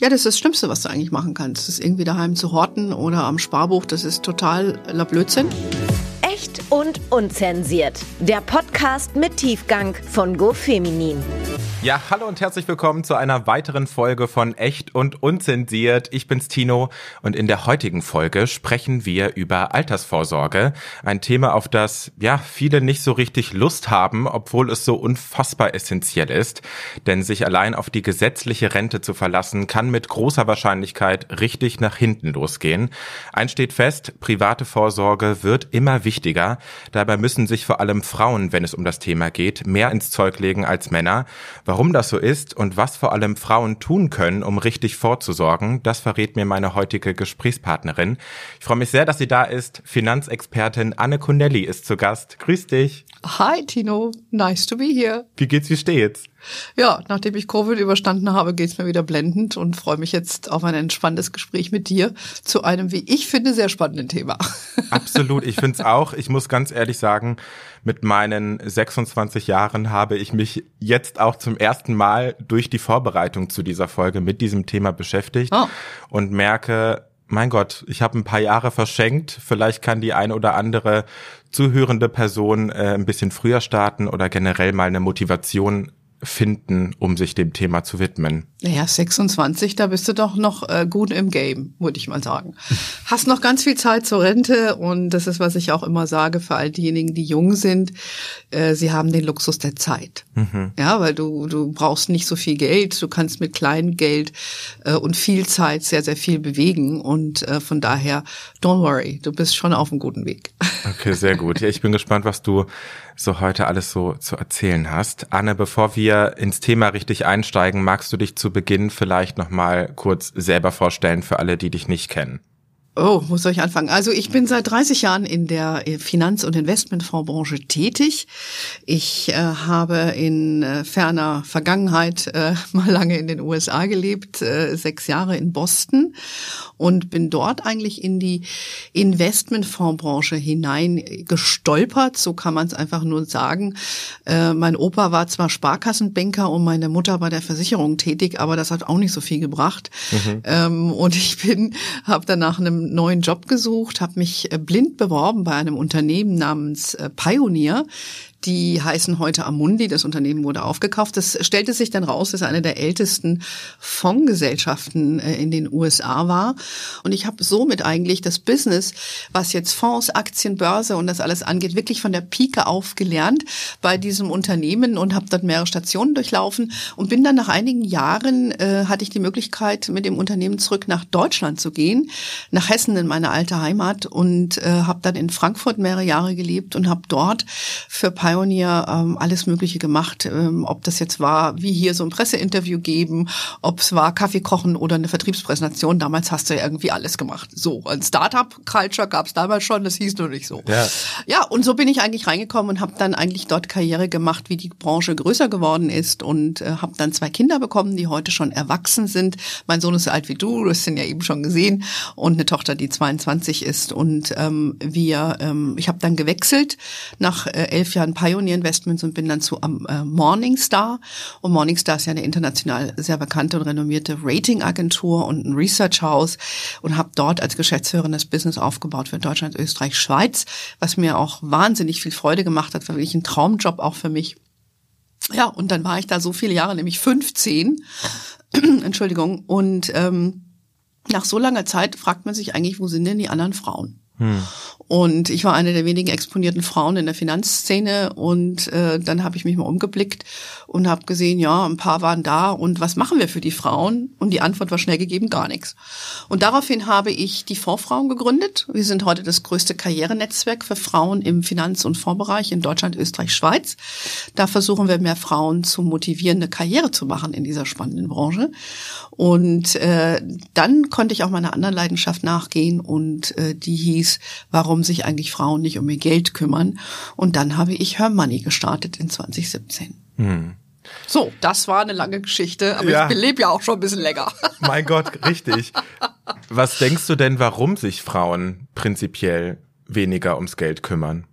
Ja, das ist das Schlimmste, was du eigentlich machen kannst. Das ist irgendwie daheim zu horten oder am Sparbuch. Das ist total Blödsinn. Echt und unzensiert. Der Podcast mit Tiefgang von GoFeminin. Ja, hallo und herzlich willkommen zu einer weiteren Folge von Echt und Unzensiert. Ich bin's Tino und in der heutigen Folge sprechen wir über Altersvorsorge. Ein Thema, auf das, ja, viele nicht so richtig Lust haben, obwohl es so unfassbar essentiell ist. Denn sich allein auf die gesetzliche Rente zu verlassen, kann mit großer Wahrscheinlichkeit richtig nach hinten losgehen. Eins steht fest, private Vorsorge wird immer wichtiger. Dabei müssen sich vor allem Frauen, wenn es um das Thema geht, mehr ins Zeug legen als Männer. Warum das so ist und was vor allem Frauen tun können, um richtig vorzusorgen, das verrät mir meine heutige Gesprächspartnerin. Ich freue mich sehr, dass sie da ist. Finanzexpertin Anne Connelly ist zu Gast. Grüß dich. Hi Tino, nice to be here. Wie geht's, wie steht's? Ja, nachdem ich Covid überstanden habe, geht's mir wieder blendend und freue mich jetzt auf ein entspanntes Gespräch mit dir zu einem, wie ich finde, sehr spannenden Thema. Absolut, ich finde es auch. Ich muss ganz ehrlich sagen, mit meinen 26 Jahren habe ich mich jetzt auch zum ersten Mal durch die Vorbereitung zu dieser Folge mit diesem Thema beschäftigt oh. und merke, mein Gott, ich habe ein paar Jahre verschenkt. Vielleicht kann die eine oder andere zuhörende Person äh, ein bisschen früher starten oder generell mal eine Motivation finden, um sich dem Thema zu widmen? Naja, 26, da bist du doch noch äh, gut im Game, würde ich mal sagen. Hast noch ganz viel Zeit zur Rente und das ist, was ich auch immer sage für all diejenigen, die jung sind. Äh, sie haben den Luxus der Zeit. Mhm. Ja, weil du, du brauchst nicht so viel Geld. Du kannst mit kleinem Geld äh, und viel Zeit sehr, sehr viel bewegen und äh, von daher, don't worry, du bist schon auf einem guten Weg. Okay, sehr gut. Ja, ich bin gespannt, was du so heute alles so zu erzählen hast. Anne, bevor wir ins Thema richtig einsteigen, magst du dich zu Beginn vielleicht noch mal kurz selber vorstellen für alle, die dich nicht kennen? Oh, wo soll ich anfangen? Also ich bin seit 30 Jahren in der äh, Finanz- und Investmentfondsbranche tätig. Ich äh, habe in äh, ferner Vergangenheit äh, mal lange in den USA gelebt, äh, sechs Jahre in Boston und bin dort eigentlich in die Investmentfondsbranche hinein gestolpert. So kann man es einfach nur sagen. Äh, mein Opa war zwar Sparkassenbanker und meine Mutter bei der Versicherung tätig, aber das hat auch nicht so viel gebracht. Mhm. Ähm, und ich bin, habe danach einem neuen Job gesucht, habe mich äh, blind beworben bei einem Unternehmen namens äh, Pioneer. Die heißen heute Amundi. Das Unternehmen wurde aufgekauft. Das stellte sich dann raus, dass eine der ältesten Fondsgesellschaften äh, in den USA war. Und ich habe somit eigentlich das Business, was jetzt Fonds, Aktien, Börse und das alles angeht, wirklich von der Pike auf gelernt bei diesem Unternehmen und habe dort mehrere Stationen durchlaufen und bin dann nach einigen Jahren äh, hatte ich die Möglichkeit, mit dem Unternehmen zurück nach Deutschland zu gehen, nach Hessen in meine alte Heimat und äh, habe dann in Frankfurt mehrere Jahre gelebt und habe dort für Pioneer Pioneer ähm, alles Mögliche gemacht, ähm, ob das jetzt war, wie hier so ein Presseinterview geben, ob es war Kaffee kochen oder eine Vertriebspräsentation. Damals hast du ja irgendwie alles gemacht. So, ein Startup-Culture gab es damals schon, das hieß nur nicht so. Ja, ja und so bin ich eigentlich reingekommen und habe dann eigentlich dort Karriere gemacht, wie die Branche größer geworden ist und äh, habe dann zwei Kinder bekommen, die heute schon erwachsen sind. Mein Sohn ist so alt wie du, du hast ihn ja eben schon gesehen, und eine Tochter, die 22 ist. Und ähm, wir, ähm, ich habe dann gewechselt nach äh, elf Jahren Pioneer Investments und bin dann zu um, äh, Morningstar. Und Morningstar ist ja eine international sehr bekannte und renommierte Ratingagentur und ein Research House und habe dort als Geschäftsführerin das Business aufgebaut für Deutschland, Österreich, Schweiz, was mir auch wahnsinnig viel Freude gemacht hat, war wirklich ein Traumjob auch für mich. Ja, und dann war ich da so viele Jahre, nämlich 15. Entschuldigung. Und ähm, nach so langer Zeit fragt man sich eigentlich, wo sind denn die anderen Frauen? Hm. Und ich war eine der wenigen exponierten Frauen in der Finanzszene und äh, dann habe ich mich mal umgeblickt und habe gesehen, ja, ein paar waren da und was machen wir für die Frauen? Und die Antwort war schnell gegeben, gar nichts. Und daraufhin habe ich die Fondsfrauen gegründet. Wir sind heute das größte Karrierenetzwerk für Frauen im Finanz- und Fondsbereich in Deutschland, Österreich, Schweiz. Da versuchen wir mehr Frauen zu motivieren, eine Karriere zu machen in dieser spannenden Branche. Und äh, dann konnte ich auch meiner anderen Leidenschaft nachgehen und äh, die hieß, warum warum sich eigentlich Frauen nicht um ihr Geld kümmern. Und dann habe ich Her Money gestartet in 2017. Hm. So, das war eine lange Geschichte, aber ja. ich lebe ja auch schon ein bisschen länger. Mein Gott, richtig. Was denkst du denn, warum sich Frauen prinzipiell weniger ums Geld kümmern?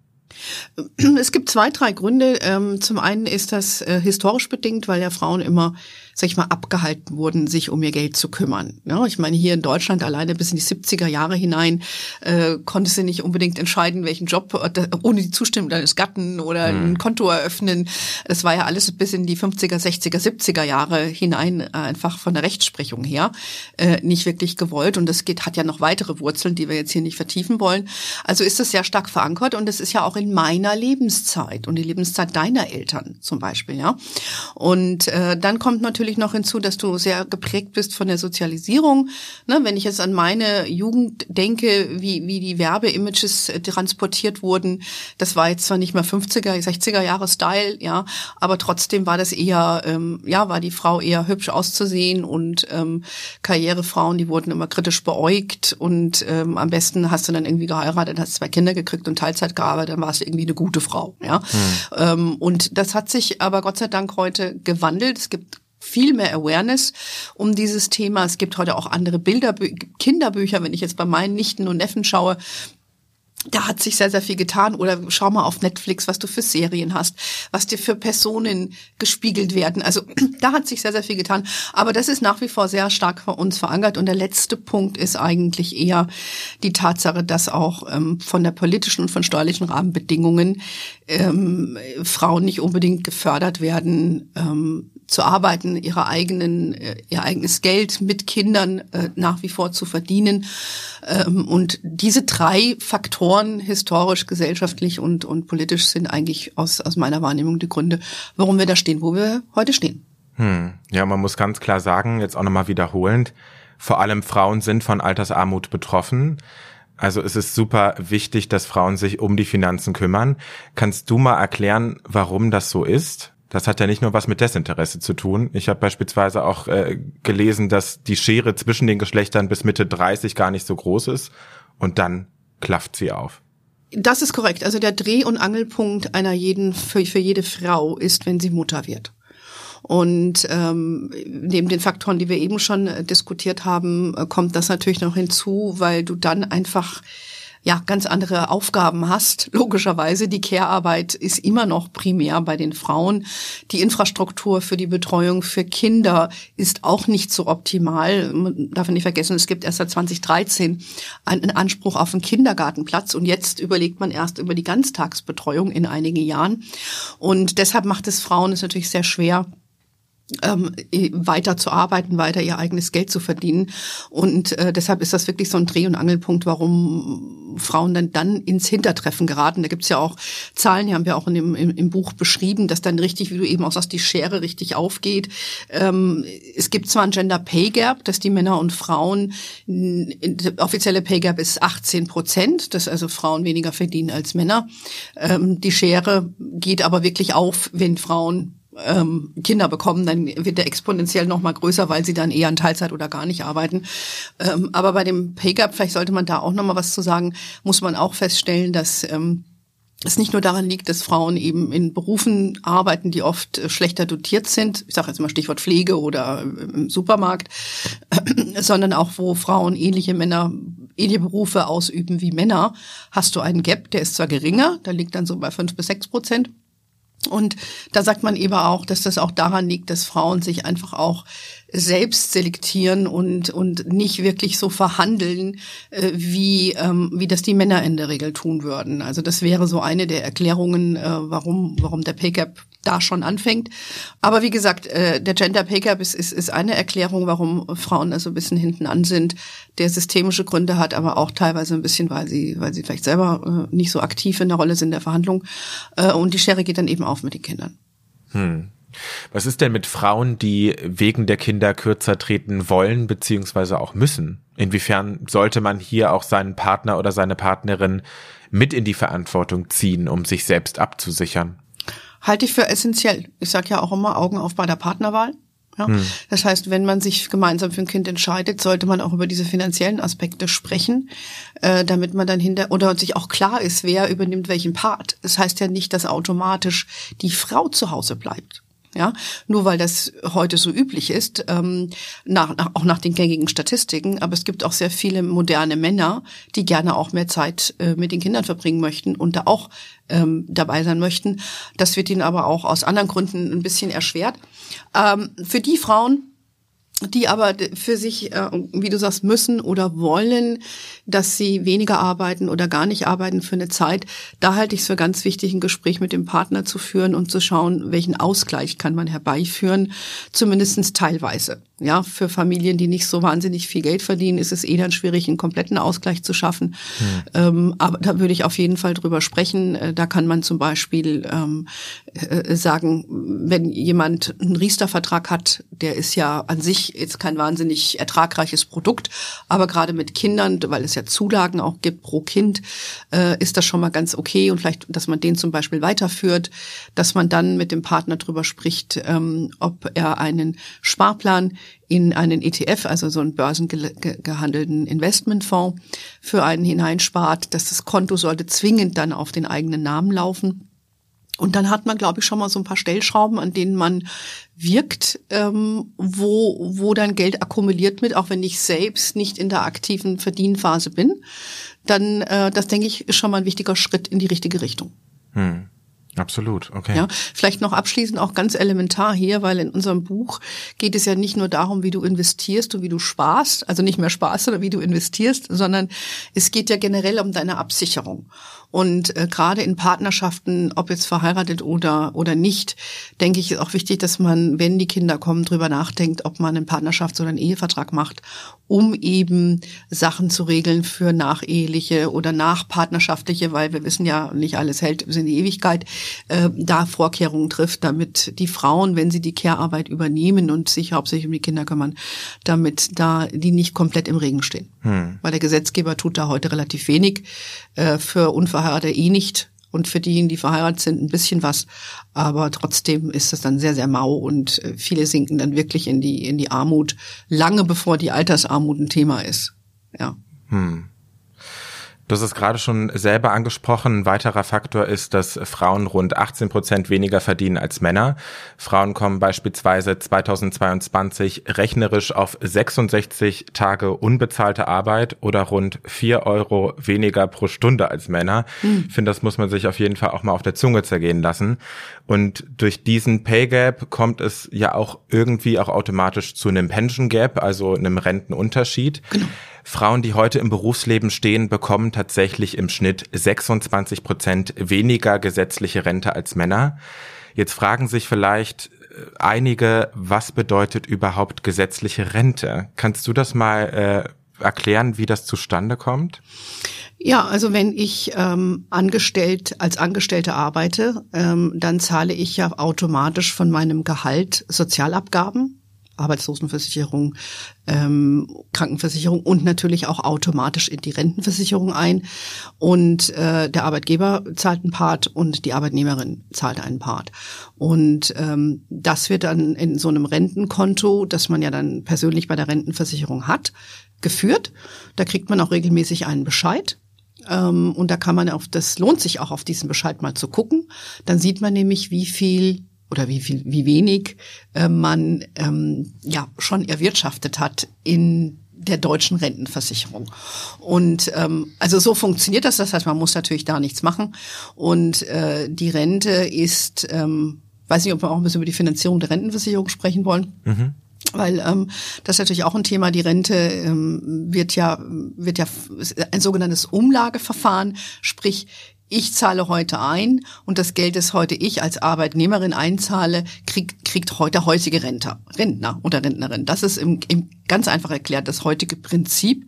Es gibt zwei, drei Gründe. Ähm, zum einen ist das äh, historisch bedingt, weil ja Frauen immer sag ich mal, abgehalten wurden, sich um ihr Geld zu kümmern. Ja, ich meine, hier in Deutschland alleine bis in die 70er Jahre hinein äh, konntest du nicht unbedingt entscheiden, welchen Job äh, ohne die Zustimmung deines Gatten oder mhm. ein Konto eröffnen. Das war ja alles bis in die 50er, 60er, 70er Jahre hinein äh, einfach von der Rechtsprechung her äh, nicht wirklich gewollt. Und das geht, hat ja noch weitere Wurzeln, die wir jetzt hier nicht vertiefen wollen. Also ist das sehr stark verankert und es ist ja auch in meiner Lebenszeit und die Lebenszeit deiner Eltern zum Beispiel, ja. Und äh, dann kommt natürlich natürlich noch hinzu, dass du sehr geprägt bist von der Sozialisierung. Ne, wenn ich jetzt an meine Jugend denke, wie, wie die Werbeimages äh, transportiert wurden, das war jetzt zwar nicht mehr 50er, 60er Jahre Style, ja, aber trotzdem war das eher, ähm, ja, war die Frau eher hübsch auszusehen und ähm, Karrierefrauen, die wurden immer kritisch beäugt und ähm, am besten hast du dann irgendwie geheiratet, hast zwei Kinder gekriegt und Teilzeit gearbeitet, dann warst du irgendwie eine gute Frau, ja. Hm. Ähm, und das hat sich aber Gott sei Dank heute gewandelt. Es gibt viel mehr Awareness um dieses Thema. Es gibt heute auch andere Bilder, Kinderbücher, wenn ich jetzt bei meinen Nichten und Neffen schaue, da hat sich sehr, sehr viel getan. Oder schau mal auf Netflix, was du für Serien hast, was dir für Personen gespiegelt werden. Also da hat sich sehr, sehr viel getan. Aber das ist nach wie vor sehr stark bei uns verankert. Und der letzte Punkt ist eigentlich eher die Tatsache, dass auch ähm, von der politischen und von steuerlichen Rahmenbedingungen ähm, Frauen nicht unbedingt gefördert werden, ähm, zu arbeiten, ihre eigenen, äh, ihr eigenes Geld mit Kindern äh, nach wie vor zu verdienen. Ähm, und diese drei Faktoren, historisch, gesellschaftlich und, und politisch, sind eigentlich aus, aus meiner Wahrnehmung die Gründe, warum wir da stehen, wo wir heute stehen. Hm. Ja, man muss ganz klar sagen, jetzt auch nochmal wiederholend, vor allem Frauen sind von Altersarmut betroffen. Also es ist super wichtig, dass Frauen sich um die Finanzen kümmern. Kannst du mal erklären, warum das so ist? Das hat ja nicht nur was mit Desinteresse zu tun. Ich habe beispielsweise auch äh, gelesen, dass die Schere zwischen den Geschlechtern bis Mitte 30 gar nicht so groß ist und dann klafft sie auf. Das ist korrekt. Also der Dreh- und Angelpunkt einer jeden für, für jede Frau ist, wenn sie Mutter wird. Und ähm, neben den Faktoren, die wir eben schon äh, diskutiert haben, äh, kommt das natürlich noch hinzu, weil du dann einfach ja ganz andere Aufgaben hast. Logischerweise, die Care-Arbeit ist immer noch primär bei den Frauen. Die Infrastruktur für die Betreuung für Kinder ist auch nicht so optimal. Man darf nicht vergessen, es gibt erst seit 2013 einen Anspruch auf einen Kindergartenplatz und jetzt überlegt man erst über die Ganztagsbetreuung in einigen Jahren. Und deshalb macht es Frauen es natürlich sehr schwer, ähm, weiter zu arbeiten, weiter ihr eigenes Geld zu verdienen. Und äh, deshalb ist das wirklich so ein Dreh- und Angelpunkt, warum Frauen dann dann ins Hintertreffen geraten. Da gibt's ja auch Zahlen, die haben wir auch in dem, im, im Buch beschrieben, dass dann richtig, wie du eben auch sagst, die Schere richtig aufgeht. Ähm, es gibt zwar ein Gender Pay Gap, dass die Männer und Frauen, offizielle Pay Gap ist 18 Prozent, dass also Frauen weniger verdienen als Männer. Ähm, die Schere geht aber wirklich auf, wenn Frauen ähm, Kinder bekommen, dann wird der exponentiell noch mal größer, weil sie dann eher in Teilzeit oder gar nicht arbeiten. Ähm, aber bei dem Pay Gap, vielleicht sollte man da auch noch mal was zu sagen, muss man auch feststellen, dass ähm, es nicht nur daran liegt, dass Frauen eben in Berufen arbeiten, die oft äh, schlechter dotiert sind, ich sage jetzt mal Stichwort Pflege oder im Supermarkt, sondern auch wo Frauen ähnliche Männer, ähnliche Berufe ausüben wie Männer, hast du einen Gap, der ist zwar geringer, da liegt dann so bei fünf bis sechs Prozent, und da sagt man eben auch, dass das auch daran liegt, dass Frauen sich einfach auch selbst selektieren und, und nicht wirklich so verhandeln, äh, wie, ähm, wie das die Männer in der Regel tun würden. Also das wäre so eine der Erklärungen, äh, warum, warum der Pay Gap da schon anfängt. Aber wie gesagt, äh, der Gender Pay Gap ist, ist, ist eine Erklärung, warum Frauen also ein bisschen hinten an sind, der systemische Gründe hat, aber auch teilweise ein bisschen, weil sie, weil sie vielleicht selber äh, nicht so aktiv in der Rolle sind in der Verhandlung. Äh, und die Schere geht dann eben auf mit den Kindern. Hm. Was ist denn mit Frauen, die wegen der Kinder kürzer treten wollen beziehungsweise auch müssen? Inwiefern sollte man hier auch seinen Partner oder seine Partnerin mit in die Verantwortung ziehen, um sich selbst abzusichern? Halte ich für essentiell. Ich sage ja auch immer Augen auf bei der Partnerwahl. Ja? Hm. Das heißt, wenn man sich gemeinsam für ein Kind entscheidet, sollte man auch über diese finanziellen Aspekte sprechen, äh, damit man dann hinter oder sich auch klar ist, wer übernimmt welchen Part. Das heißt ja nicht, dass automatisch die Frau zu Hause bleibt. Ja, nur weil das heute so üblich ist, ähm, nach, nach, auch nach den gängigen Statistiken. Aber es gibt auch sehr viele moderne Männer, die gerne auch mehr Zeit äh, mit den Kindern verbringen möchten und da auch ähm, dabei sein möchten. Das wird ihnen aber auch aus anderen Gründen ein bisschen erschwert. Ähm, für die Frauen, die aber für sich, äh, wie du sagst, müssen oder wollen, dass sie weniger arbeiten oder gar nicht arbeiten für eine Zeit. Da halte ich es für ganz wichtig, ein Gespräch mit dem Partner zu führen und zu schauen, welchen Ausgleich kann man herbeiführen, zumindestens teilweise. Ja, für Familien, die nicht so wahnsinnig viel Geld verdienen, ist es eh dann schwierig, einen kompletten Ausgleich zu schaffen. Hm. Ähm, aber da würde ich auf jeden Fall drüber sprechen. Äh, da kann man zum Beispiel ähm, äh, sagen, wenn jemand einen Riester-Vertrag hat, der ist ja an sich jetzt kein wahnsinnig ertragreiches Produkt, aber gerade mit Kindern, weil es ja Zulagen auch gibt pro Kind, äh, ist das schon mal ganz okay und vielleicht, dass man den zum Beispiel weiterführt, dass man dann mit dem Partner drüber spricht, ähm, ob er einen Sparplan in einen ETF, also so einen börsengehandelten Investmentfonds für einen hineinspart, dass das Konto sollte zwingend dann auf den eigenen Namen laufen. Und dann hat man, glaube ich, schon mal so ein paar Stellschrauben, an denen man wirkt, ähm, wo, wo dann Geld akkumuliert wird, auch wenn ich selbst nicht in der aktiven Verdienphase bin. Dann, äh, das denke ich, ist schon mal ein wichtiger Schritt in die richtige Richtung. Hm. Absolut, okay. Ja, vielleicht noch abschließend auch ganz elementar hier, weil in unserem Buch geht es ja nicht nur darum, wie du investierst und wie du sparst, also nicht mehr sparst, sondern wie du investierst, sondern es geht ja generell um deine Absicherung. Und äh, gerade in Partnerschaften, ob jetzt verheiratet oder oder nicht, denke ich, ist auch wichtig, dass man, wenn die Kinder kommen, drüber nachdenkt, ob man einen Partnerschafts- oder einen Ehevertrag macht, um eben Sachen zu regeln für nacheheliche oder nachpartnerschaftliche, weil wir wissen ja, nicht alles hält bis in die Ewigkeit, äh, da Vorkehrungen trifft, damit die Frauen, wenn sie die Care-Arbeit übernehmen und sich hauptsächlich um die Kinder kümmern, damit da die nicht komplett im Regen stehen. Hm. Weil der Gesetzgeber tut da heute relativ wenig äh, für Unverheiratete eh nicht und für diejenigen, die verheiratet sind, ein bisschen was. Aber trotzdem ist das dann sehr, sehr mau und äh, viele sinken dann wirklich in die, in die Armut, lange bevor die Altersarmut ein Thema ist. Ja. Hm. Du hast es gerade schon selber angesprochen. Ein weiterer Faktor ist, dass Frauen rund 18 Prozent weniger verdienen als Männer. Frauen kommen beispielsweise 2022 rechnerisch auf 66 Tage unbezahlte Arbeit oder rund 4 Euro weniger pro Stunde als Männer. Mhm. Ich finde, das muss man sich auf jeden Fall auch mal auf der Zunge zergehen lassen. Und durch diesen Pay Gap kommt es ja auch irgendwie auch automatisch zu einem Pension Gap, also einem Rentenunterschied. Genau. Frauen, die heute im Berufsleben stehen, bekommen tatsächlich im Schnitt 26 Prozent weniger gesetzliche Rente als Männer. Jetzt fragen sich vielleicht äh, einige, was bedeutet überhaupt gesetzliche Rente? Kannst du das mal äh, erklären, wie das zustande kommt? Ja, also wenn ich ähm, angestellt als Angestellte arbeite, ähm, dann zahle ich ja automatisch von meinem Gehalt Sozialabgaben Arbeitslosenversicherung, ähm, Krankenversicherung und natürlich auch automatisch in die Rentenversicherung ein. Und äh, der Arbeitgeber zahlt einen Part und die Arbeitnehmerin zahlt einen Part. Und ähm, das wird dann in so einem Rentenkonto, das man ja dann persönlich bei der Rentenversicherung hat, geführt. Da kriegt man auch regelmäßig einen Bescheid. Ähm, und da kann man auf, das lohnt sich auch auf diesen Bescheid mal zu gucken. Dann sieht man nämlich, wie viel oder wie viel, wie wenig äh, man ähm, ja schon erwirtschaftet hat in der deutschen Rentenversicherung. Und ähm, also so funktioniert das. Das heißt, man muss natürlich da nichts machen. Und äh, die Rente ist, ähm, weiß nicht, ob wir auch ein bisschen über die Finanzierung der Rentenversicherung sprechen wollen. Mhm. Weil ähm, das ist natürlich auch ein Thema. Die Rente ähm, wird ja wird ja ein sogenanntes Umlageverfahren, sprich ich zahle heute ein und das Geld, das heute ich als Arbeitnehmerin einzahle, kriegt, kriegt heute heutige Rentner, Rentner oder Rentnerin. Das ist im, im ganz einfach erklärt das heutige Prinzip.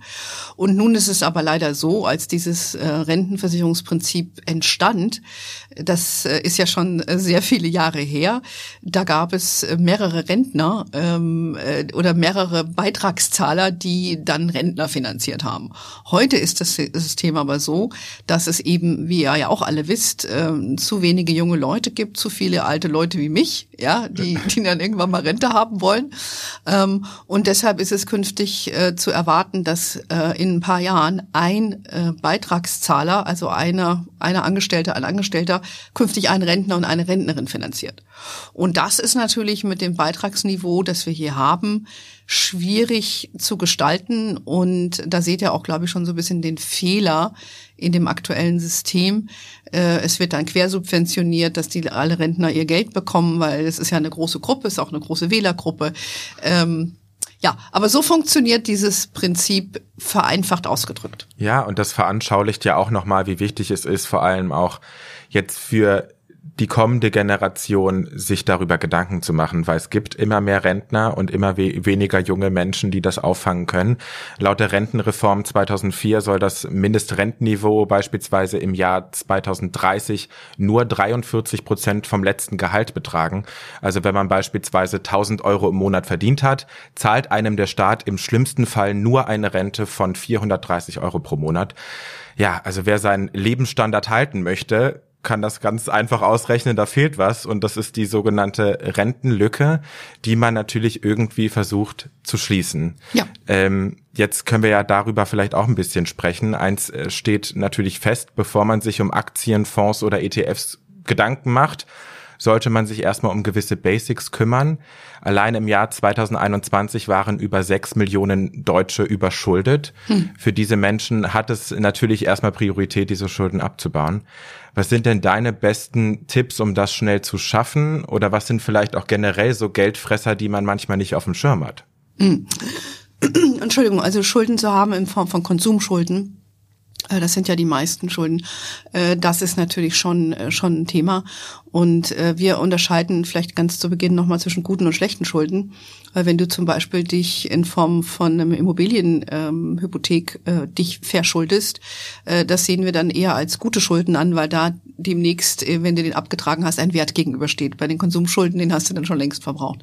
Und nun ist es aber leider so, als dieses äh, Rentenversicherungsprinzip entstand, das äh, ist ja schon sehr viele Jahre her, da gab es mehrere Rentner ähm, äh, oder mehrere Beitragszahler, die dann Rentner finanziert haben. Heute ist das System aber so, dass es eben, wie ihr ja auch alle wisst, äh, zu wenige junge Leute gibt, zu viele alte Leute wie mich, ja, die, die dann irgendwann mal Rente haben wollen. Ähm, und deshalb ist es künftig äh, zu erwarten, dass äh, in ein paar Jahren ein äh, Beitragszahler, also einer, einer Angestellte, ein Angestellter, künftig einen Rentner und eine Rentnerin finanziert. Und das ist natürlich mit dem Beitragsniveau, das wir hier haben, schwierig zu gestalten. Und da seht ihr auch, glaube ich, schon so ein bisschen den Fehler in dem aktuellen System. Äh, es wird dann quersubventioniert, dass die alle Rentner ihr Geld bekommen, weil es ist ja eine große Gruppe, ist auch eine große Wählergruppe. Ähm, ja, aber so funktioniert dieses Prinzip vereinfacht ausgedrückt. Ja, und das veranschaulicht ja auch nochmal, wie wichtig es ist, vor allem auch jetzt für die kommende Generation sich darüber Gedanken zu machen, weil es gibt immer mehr Rentner und immer we weniger junge Menschen, die das auffangen können. Laut der Rentenreform 2004 soll das Mindestrentenniveau beispielsweise im Jahr 2030 nur 43 Prozent vom letzten Gehalt betragen. Also wenn man beispielsweise 1000 Euro im Monat verdient hat, zahlt einem der Staat im schlimmsten Fall nur eine Rente von 430 Euro pro Monat. Ja, also wer seinen Lebensstandard halten möchte, kann das ganz einfach ausrechnen, da fehlt was und das ist die sogenannte Rentenlücke, die man natürlich irgendwie versucht zu schließen. Ja. Ähm, jetzt können wir ja darüber vielleicht auch ein bisschen sprechen. Eins äh, steht natürlich fest, bevor man sich um Aktien, Fonds oder ETFs Gedanken macht, sollte man sich erstmal um gewisse Basics kümmern. Allein im Jahr 2021 waren über sechs Millionen Deutsche überschuldet. Hm. Für diese Menschen hat es natürlich erstmal Priorität, diese Schulden abzubauen. Was sind denn deine besten Tipps, um das schnell zu schaffen? Oder was sind vielleicht auch generell so Geldfresser, die man manchmal nicht auf dem Schirm hat? Hm. Entschuldigung, also Schulden zu haben in Form von Konsumschulden das sind ja die meisten Schulden. Äh, das ist natürlich schon, äh, schon ein Thema. Und wir unterscheiden vielleicht ganz zu Beginn nochmal zwischen guten und schlechten Schulden. Weil wenn du zum Beispiel dich in Form von einem Immobilienhypothek dich verschuldest, das sehen wir dann eher als gute Schulden an, weil da demnächst, wenn du den abgetragen hast, ein Wert gegenübersteht. Bei den Konsumschulden, den hast du dann schon längst verbraucht.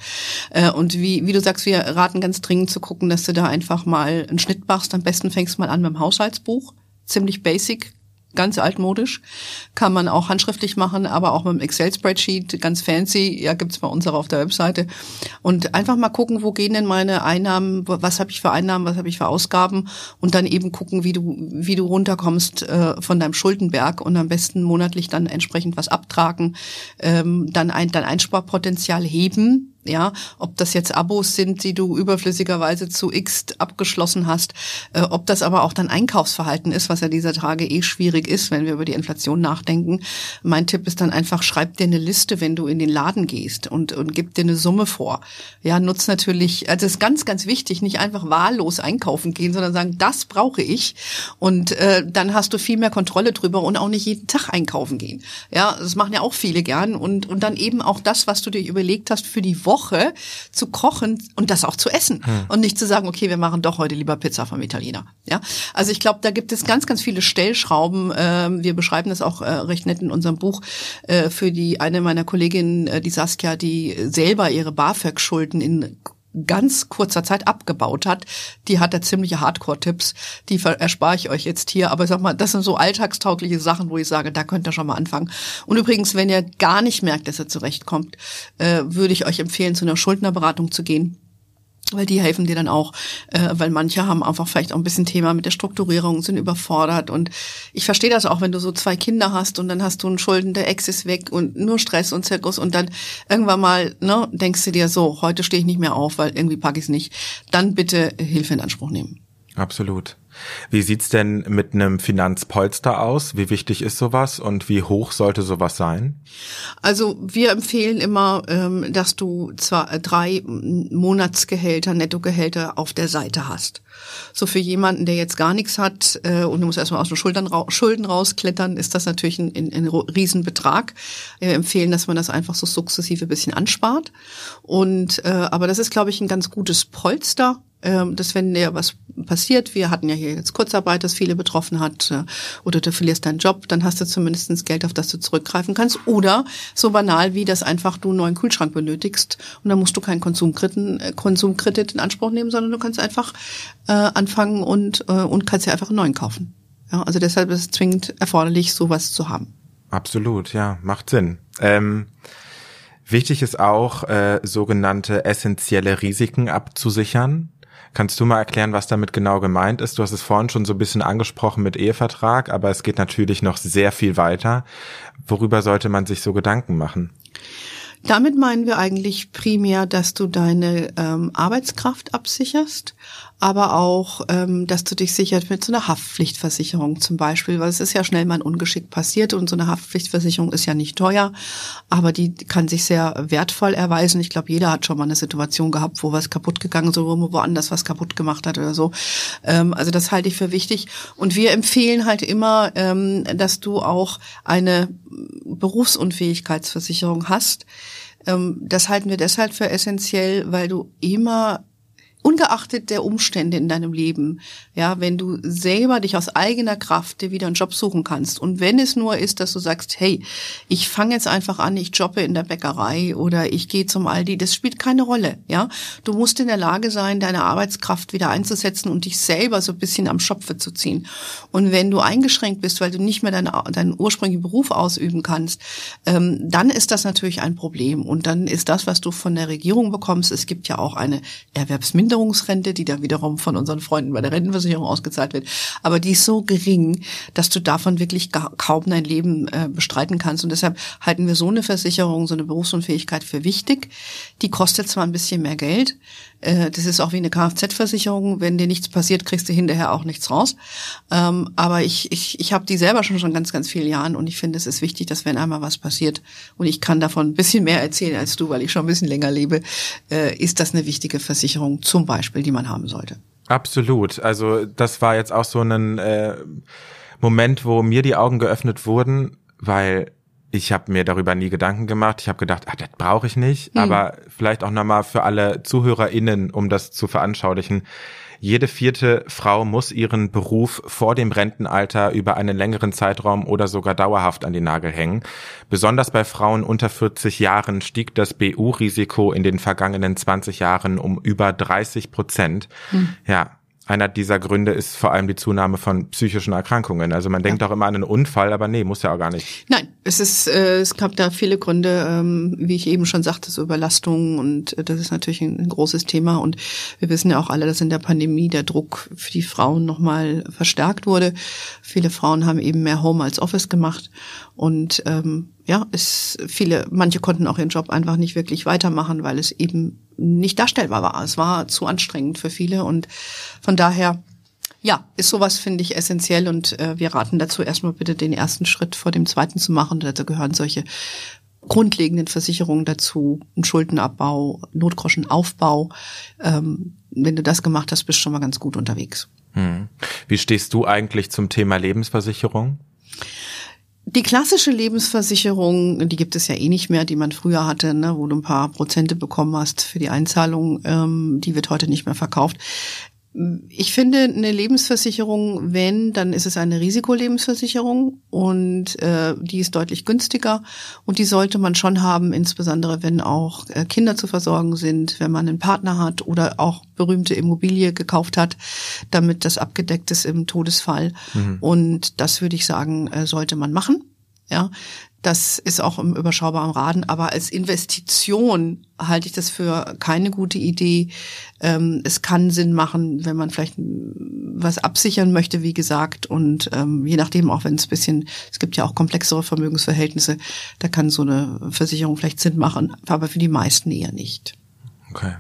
Und wie, wie du sagst, wir raten ganz dringend zu gucken, dass du da einfach mal einen Schnitt machst. Am besten fängst du mal an dem Haushaltsbuch ziemlich basic, ganz altmodisch. Kann man auch handschriftlich machen, aber auch mit einem Excel-Spreadsheet, ganz fancy. Ja, gibt's bei uns auch auf der Webseite. Und einfach mal gucken, wo gehen denn meine Einnahmen, was habe ich für Einnahmen, was habe ich für Ausgaben und dann eben gucken, wie du, wie du runterkommst äh, von deinem Schuldenberg und am besten monatlich dann entsprechend was abtragen, ähm, dann ein dann Einsparpotenzial heben ja, ob das jetzt Abos sind, die du überflüssigerweise zu X abgeschlossen hast, äh, ob das aber auch dein Einkaufsverhalten ist, was ja dieser Tage eh schwierig ist, wenn wir über die Inflation nachdenken. Mein Tipp ist dann einfach, schreib dir eine Liste, wenn du in den Laden gehst und, und gib dir eine Summe vor. Ja, nutz natürlich, also das ist ganz, ganz wichtig, nicht einfach wahllos einkaufen gehen, sondern sagen, das brauche ich. Und äh, dann hast du viel mehr Kontrolle drüber und auch nicht jeden Tag einkaufen gehen. Ja, das machen ja auch viele gern. Und, und dann eben auch das, was du dir überlegt hast für die Woche, Woche zu kochen und das auch zu essen hm. und nicht zu sagen, okay, wir machen doch heute lieber Pizza vom Italiener. Ja, also ich glaube, da gibt es ganz, ganz viele Stellschrauben. Ähm, wir beschreiben das auch äh, recht nett in unserem Buch äh, für die eine meiner Kolleginnen, äh, die Saskia, die selber ihre BAföG-Schulden in ganz kurzer Zeit abgebaut hat, die hat da ziemliche Hardcore-Tipps, die erspare ich euch jetzt hier, aber sag mal, das sind so alltagstaugliche Sachen, wo ich sage, da könnt ihr schon mal anfangen. Und übrigens, wenn ihr gar nicht merkt, dass ihr zurechtkommt, äh, würde ich euch empfehlen, zu einer Schuldnerberatung zu gehen weil die helfen dir dann auch, äh, weil manche haben einfach vielleicht auch ein bisschen Thema mit der Strukturierung, sind überfordert und ich verstehe das auch, wenn du so zwei Kinder hast und dann hast du einen Schulden, der Ex ist weg und nur Stress und Zirkus und dann irgendwann mal ne, denkst du dir so, heute stehe ich nicht mehr auf, weil irgendwie packe ich es nicht, dann bitte Hilfe in Anspruch nehmen. Absolut. Wie sieht's denn mit einem Finanzpolster aus? Wie wichtig ist sowas und wie hoch sollte sowas sein? Also wir empfehlen immer, ähm, dass du zwar drei Monatsgehälter, Nettogehälter auf der Seite hast. So für jemanden, der jetzt gar nichts hat äh, und du musst erstmal aus den Schultern, Schulden rausklettern, ist das natürlich ein, ein, ein Riesenbetrag. Wir empfehlen, dass man das einfach so sukzessive bisschen anspart. Und äh, aber das ist, glaube ich, ein ganz gutes Polster dass wenn dir was passiert, wir hatten ja hier jetzt Kurzarbeit, das viele betroffen hat, äh, oder du verlierst deinen Job, dann hast du zumindest Geld, auf das du zurückgreifen kannst. Oder so banal wie, dass einfach du einen neuen Kühlschrank benötigst und dann musst du keinen Konsumkredit, äh, Konsumkredit in Anspruch nehmen, sondern du kannst einfach äh, anfangen und, äh, und kannst dir einfach einen neuen kaufen. Ja, also deshalb ist es zwingend erforderlich, sowas zu haben. Absolut, ja, macht Sinn. Ähm Wichtig ist auch, äh, sogenannte essentielle Risiken abzusichern. Kannst du mal erklären, was damit genau gemeint ist? Du hast es vorhin schon so ein bisschen angesprochen mit Ehevertrag, aber es geht natürlich noch sehr viel weiter. Worüber sollte man sich so Gedanken machen? Damit meinen wir eigentlich primär, dass du deine ähm, Arbeitskraft absicherst, aber auch, ähm, dass du dich sichert mit so einer Haftpflichtversicherung zum Beispiel, weil es ist ja schnell mal ein Ungeschick passiert und so eine Haftpflichtversicherung ist ja nicht teuer, aber die kann sich sehr wertvoll erweisen. Ich glaube, jeder hat schon mal eine Situation gehabt, wo was kaputt gegangen ist oder wo woanders was kaputt gemacht hat oder so. Ähm, also das halte ich für wichtig. Und wir empfehlen halt immer, ähm, dass du auch eine Berufsunfähigkeitsversicherung hast. Ähm, das halten wir deshalb für essentiell, weil du immer ungeachtet der Umstände in deinem Leben, ja, wenn du selber dich aus eigener Kraft dir wieder einen Job suchen kannst und wenn es nur ist, dass du sagst, hey, ich fange jetzt einfach an, ich jobbe in der Bäckerei oder ich gehe zum Aldi, das spielt keine Rolle, ja. Du musst in der Lage sein, deine Arbeitskraft wieder einzusetzen und dich selber so ein bisschen am Schopfe zu ziehen. Und wenn du eingeschränkt bist, weil du nicht mehr deine, deinen ursprünglichen Beruf ausüben kannst, ähm, dann ist das natürlich ein Problem und dann ist das, was du von der Regierung bekommst, es gibt ja auch eine Erwerbsminderung Minderungsrente, die dann wiederum von unseren Freunden bei der Rentenversicherung ausgezahlt wird. Aber die ist so gering, dass du davon wirklich kaum dein Leben äh, bestreiten kannst. Und deshalb halten wir so eine Versicherung, so eine Berufsunfähigkeit für wichtig. Die kostet zwar ein bisschen mehr Geld, äh, das ist auch wie eine Kfz-Versicherung. Wenn dir nichts passiert, kriegst du hinterher auch nichts raus. Ähm, aber ich, ich, ich habe die selber schon schon ganz, ganz viele Jahren und ich finde, es ist wichtig, dass wenn einmal was passiert und ich kann davon ein bisschen mehr erzählen als du, weil ich schon ein bisschen länger lebe, äh, ist das eine wichtige Versicherung zum Beispiel, die man haben sollte. Absolut. Also das war jetzt auch so ein äh, Moment, wo mir die Augen geöffnet wurden, weil ich habe mir darüber nie Gedanken gemacht. Ich habe gedacht, ah, das brauche ich nicht. Mhm. Aber vielleicht auch nochmal für alle ZuhörerInnen, um das zu veranschaulichen. Jede vierte Frau muss ihren Beruf vor dem Rentenalter über einen längeren Zeitraum oder sogar dauerhaft an die Nagel hängen. Besonders bei Frauen unter 40 Jahren stieg das BU-Risiko in den vergangenen 20 Jahren um über 30 Prozent. Hm. Ja, einer dieser Gründe ist vor allem die Zunahme von psychischen Erkrankungen. Also man denkt ja. auch immer an einen Unfall, aber nee, muss ja auch gar nicht. Nein, es ist, äh, es gab da viele Gründe, ähm, wie ich eben schon sagte, so Überlastungen und äh, das ist natürlich ein, ein, großes Thema und wir wissen ja auch alle, dass in der Pandemie der Druck für die Frauen nochmal verstärkt wurde. Viele Frauen haben eben mehr Home als Office gemacht und ähm, ja, es viele, manche konnten auch ihren Job einfach nicht wirklich weitermachen, weil es eben nicht darstellbar war. Es war zu anstrengend für viele und von daher ja, ist sowas, finde ich, essentiell und äh, wir raten dazu erstmal bitte den ersten Schritt vor dem zweiten zu machen. Dazu gehören solche grundlegenden Versicherungen dazu, ein Schuldenabbau, Notgroschenaufbau. Ähm, wenn du das gemacht hast, bist du schon mal ganz gut unterwegs. Hm. Wie stehst du eigentlich zum Thema Lebensversicherung? Die klassische Lebensversicherung, die gibt es ja eh nicht mehr, die man früher hatte, ne, wo du ein paar Prozente bekommen hast für die Einzahlung, ähm, die wird heute nicht mehr verkauft. Ich finde eine Lebensversicherung, wenn, dann ist es eine Risikolebensversicherung und äh, die ist deutlich günstiger und die sollte man schon haben, insbesondere wenn auch äh, Kinder zu versorgen sind, wenn man einen Partner hat oder auch berühmte Immobilie gekauft hat, damit das abgedeckt ist im Todesfall. Mhm. Und das würde ich sagen, äh, sollte man machen. Ja, das ist auch im überschaubaren Raden, aber als Investition halte ich das für keine gute Idee. Ähm, es kann Sinn machen, wenn man vielleicht was absichern möchte, wie gesagt, und ähm, je nachdem auch wenn es bisschen, es gibt ja auch komplexere Vermögensverhältnisse, da kann so eine Versicherung vielleicht Sinn machen, aber für die meisten eher nicht. Okay.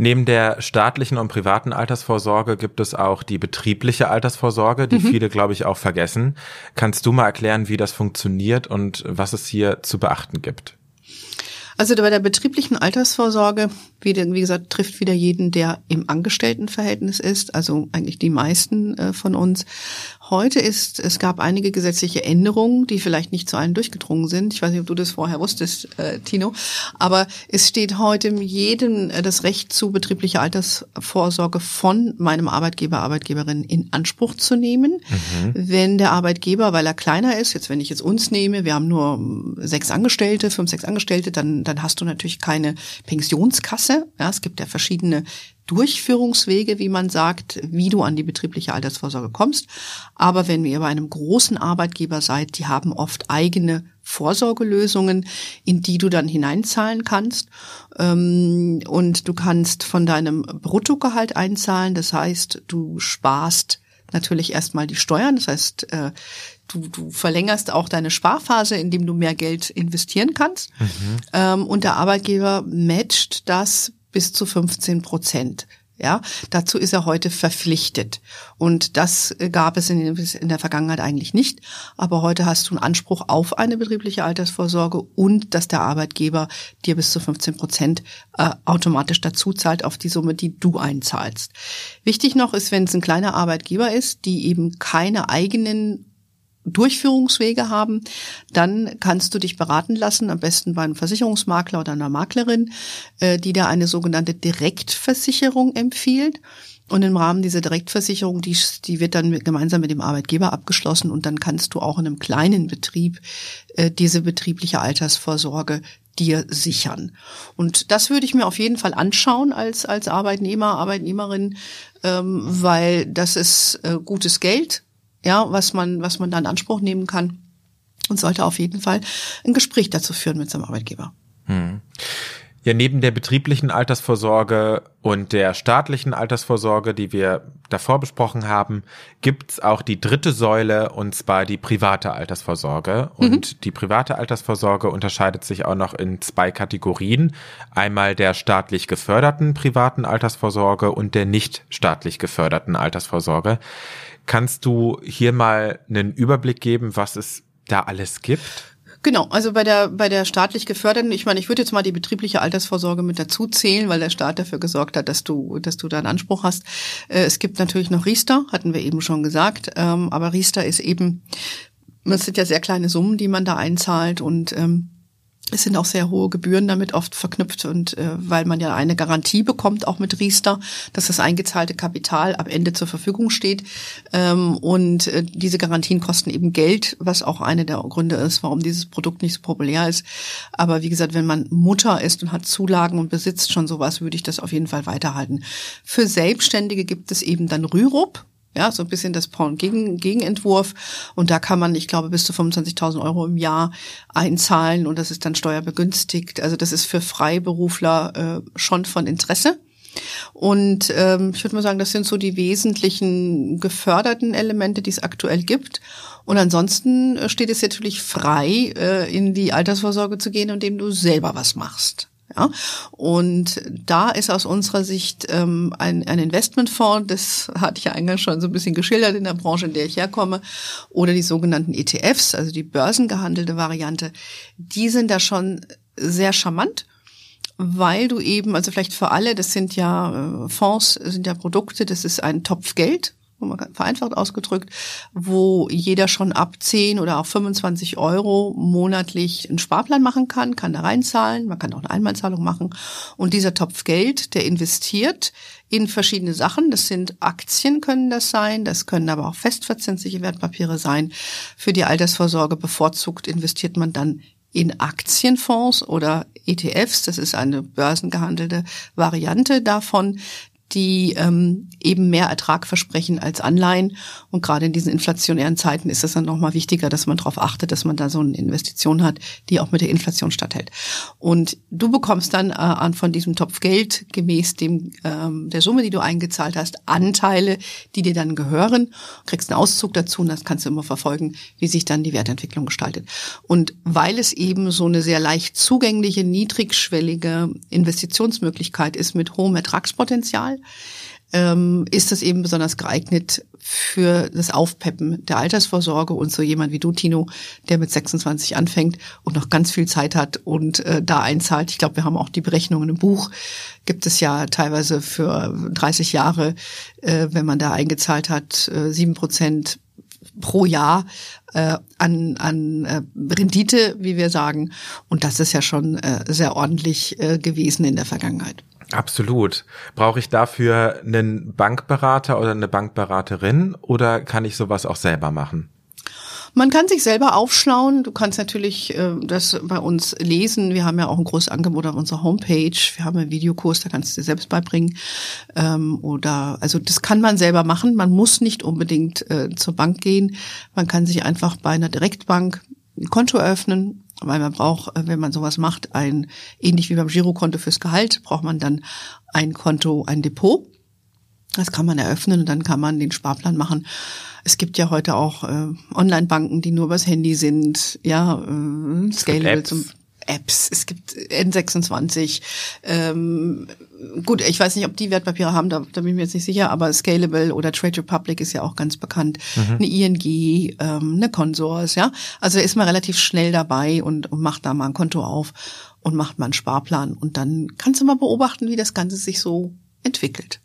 Neben der staatlichen und privaten Altersvorsorge gibt es auch die betriebliche Altersvorsorge, die mhm. viele, glaube ich, auch vergessen. Kannst du mal erklären, wie das funktioniert und was es hier zu beachten gibt? Also bei der betrieblichen Altersvorsorge, wie, wie gesagt, trifft wieder jeden, der im Angestelltenverhältnis ist, also eigentlich die meisten äh, von uns. Heute ist, es gab einige gesetzliche Änderungen, die vielleicht nicht zu allen durchgedrungen sind. Ich weiß nicht, ob du das vorher wusstest, äh, Tino. Aber es steht heute jedem äh, das Recht zu, betriebliche Altersvorsorge von meinem Arbeitgeber, Arbeitgeberin in Anspruch zu nehmen. Mhm. Wenn der Arbeitgeber, weil er kleiner ist, jetzt wenn ich jetzt uns nehme, wir haben nur ähm, sechs Angestellte, fünf, sechs Angestellte, dann, dann hast du natürlich keine Pensionskasse. Ja, es gibt ja verschiedene Durchführungswege, wie man sagt, wie du an die betriebliche Altersvorsorge kommst. Aber wenn ihr bei einem großen Arbeitgeber seid, die haben oft eigene Vorsorgelösungen, in die du dann hineinzahlen kannst. Ähm, und du kannst von deinem Bruttogehalt einzahlen. Das heißt, du sparst natürlich erstmal die Steuern. Das heißt, äh, du, du verlängerst auch deine Sparphase, indem du mehr Geld investieren kannst. Mhm. Ähm, und der Arbeitgeber matcht das bis zu 15 Prozent. Ja, dazu ist er heute verpflichtet. Und das gab es in, in, der Vergangenheit eigentlich nicht. Aber heute hast du einen Anspruch auf eine betriebliche Altersvorsorge und dass der Arbeitgeber dir bis zu 15 Prozent äh, automatisch dazu zahlt auf die Summe, die du einzahlst. Wichtig noch ist, wenn es ein kleiner Arbeitgeber ist, die eben keine eigenen Durchführungswege haben, dann kannst du dich beraten lassen, am besten bei einem Versicherungsmakler oder einer Maklerin, äh, die da eine sogenannte Direktversicherung empfiehlt. Und im Rahmen dieser Direktversicherung, die, die wird dann gemeinsam mit dem Arbeitgeber abgeschlossen und dann kannst du auch in einem kleinen Betrieb äh, diese betriebliche Altersvorsorge dir sichern. Und das würde ich mir auf jeden Fall anschauen als, als Arbeitnehmer, Arbeitnehmerin, ähm, weil das ist äh, gutes Geld, ja, was man, was man da in Anspruch nehmen kann und sollte auf jeden Fall ein Gespräch dazu führen mit seinem Arbeitgeber. Hm. Ja, neben der betrieblichen Altersvorsorge und der staatlichen Altersvorsorge, die wir davor besprochen haben, gibt's auch die dritte Säule, und zwar die private Altersvorsorge. Und mhm. die private Altersvorsorge unterscheidet sich auch noch in zwei Kategorien. Einmal der staatlich geförderten privaten Altersvorsorge und der nicht staatlich geförderten Altersvorsorge. Kannst du hier mal einen Überblick geben, was es da alles gibt? Genau, also bei der bei der staatlich geförderten, ich meine, ich würde jetzt mal die betriebliche Altersvorsorge mit dazu zählen, weil der Staat dafür gesorgt hat, dass du dass du da einen Anspruch hast. Äh, es gibt natürlich noch Riester, hatten wir eben schon gesagt, ähm, aber Riester ist eben, das sind ja sehr kleine Summen, die man da einzahlt und ähm, es sind auch sehr hohe Gebühren damit oft verknüpft und äh, weil man ja eine Garantie bekommt, auch mit Riester, dass das eingezahlte Kapital am Ende zur Verfügung steht. Ähm, und äh, diese Garantien kosten eben Geld, was auch eine der Gründe ist, warum dieses Produkt nicht so populär ist. Aber wie gesagt, wenn man Mutter ist und hat Zulagen und besitzt schon sowas, würde ich das auf jeden Fall weiterhalten. Für Selbstständige gibt es eben dann Rürup. Ja, so ein bisschen das Porn-Gegen Gegenentwurf. Und da kann man, ich glaube, bis zu 25.000 Euro im Jahr einzahlen und das ist dann steuerbegünstigt. Also das ist für Freiberufler äh, schon von Interesse. Und ähm, ich würde mal sagen, das sind so die wesentlichen geförderten Elemente, die es aktuell gibt. Und ansonsten äh, steht es natürlich frei, äh, in die Altersvorsorge zu gehen, indem du selber was machst. Ja? Und da ist aus unserer Sicht ähm, ein, ein Investmentfonds, das hatte ich ja eingangs schon so ein bisschen geschildert in der Branche, in der ich herkomme, oder die sogenannten ETFs, also die börsengehandelte Variante, die sind da schon sehr charmant weil du eben, also vielleicht für alle, das sind ja äh, Fonds, sind ja Produkte, das ist ein Topf Geld, vereinfacht ausgedrückt, wo jeder schon ab 10 oder auch 25 Euro monatlich einen Sparplan machen kann, kann da reinzahlen, man kann auch eine Einmalzahlung machen. Und dieser Topf Geld, der investiert in verschiedene Sachen. Das sind Aktien können das sein, das können aber auch festverzinsliche Wertpapiere sein. Für die Altersvorsorge bevorzugt investiert man dann in Aktienfonds oder ETFs. Das ist eine börsengehandelte Variante davon die ähm, eben mehr Ertrag versprechen als Anleihen. Und gerade in diesen inflationären Zeiten ist es dann nochmal wichtiger, dass man darauf achtet, dass man da so eine Investition hat, die auch mit der Inflation statthält. Und du bekommst dann äh, an von diesem Topf Geld gemäß dem ähm, der Summe, die du eingezahlt hast, Anteile, die dir dann gehören, kriegst einen Auszug dazu und das kannst du immer verfolgen, wie sich dann die Wertentwicklung gestaltet. Und weil es eben so eine sehr leicht zugängliche, niedrigschwellige Investitionsmöglichkeit ist mit hohem Ertragspotenzial, ähm, ist das eben besonders geeignet für das Aufpeppen der Altersvorsorge und so jemand wie du, Tino, der mit 26 anfängt und noch ganz viel Zeit hat und äh, da einzahlt. Ich glaube, wir haben auch die Berechnungen im Buch. Gibt es ja teilweise für 30 Jahre, äh, wenn man da eingezahlt hat, äh, sieben äh, Prozent pro Jahr äh, an, an äh, Rendite, wie wir sagen. Und das ist ja schon äh, sehr ordentlich äh, gewesen in der Vergangenheit. Absolut. Brauche ich dafür einen Bankberater oder eine Bankberaterin oder kann ich sowas auch selber machen? Man kann sich selber aufschlauen. Du kannst natürlich äh, das bei uns lesen. Wir haben ja auch ein großes Angebot auf unserer Homepage. Wir haben einen Videokurs, da kannst du dir selbst beibringen. Ähm, oder also das kann man selber machen. Man muss nicht unbedingt äh, zur Bank gehen. Man kann sich einfach bei einer Direktbank ein Konto eröffnen, weil man braucht, äh, wenn man sowas macht, ein, ähnlich wie beim Girokonto fürs Gehalt, braucht man dann ein Konto, ein Depot. Das kann man eröffnen und dann kann man den Sparplan machen. Es gibt ja heute auch äh, Online-Banken, die nur übers Handy sind, ja, äh, Scalable zum Apps, es gibt N26. Ähm, gut, ich weiß nicht, ob die Wertpapiere haben, da, da bin ich mir jetzt nicht sicher, aber Scalable oder Trade Republic ist ja auch ganz bekannt. Mhm. Eine ING, ähm, eine Consors, ja. Also da ist man relativ schnell dabei und, und macht da mal ein Konto auf und macht mal einen Sparplan. Und dann kannst du mal beobachten, wie das Ganze sich so entwickelt.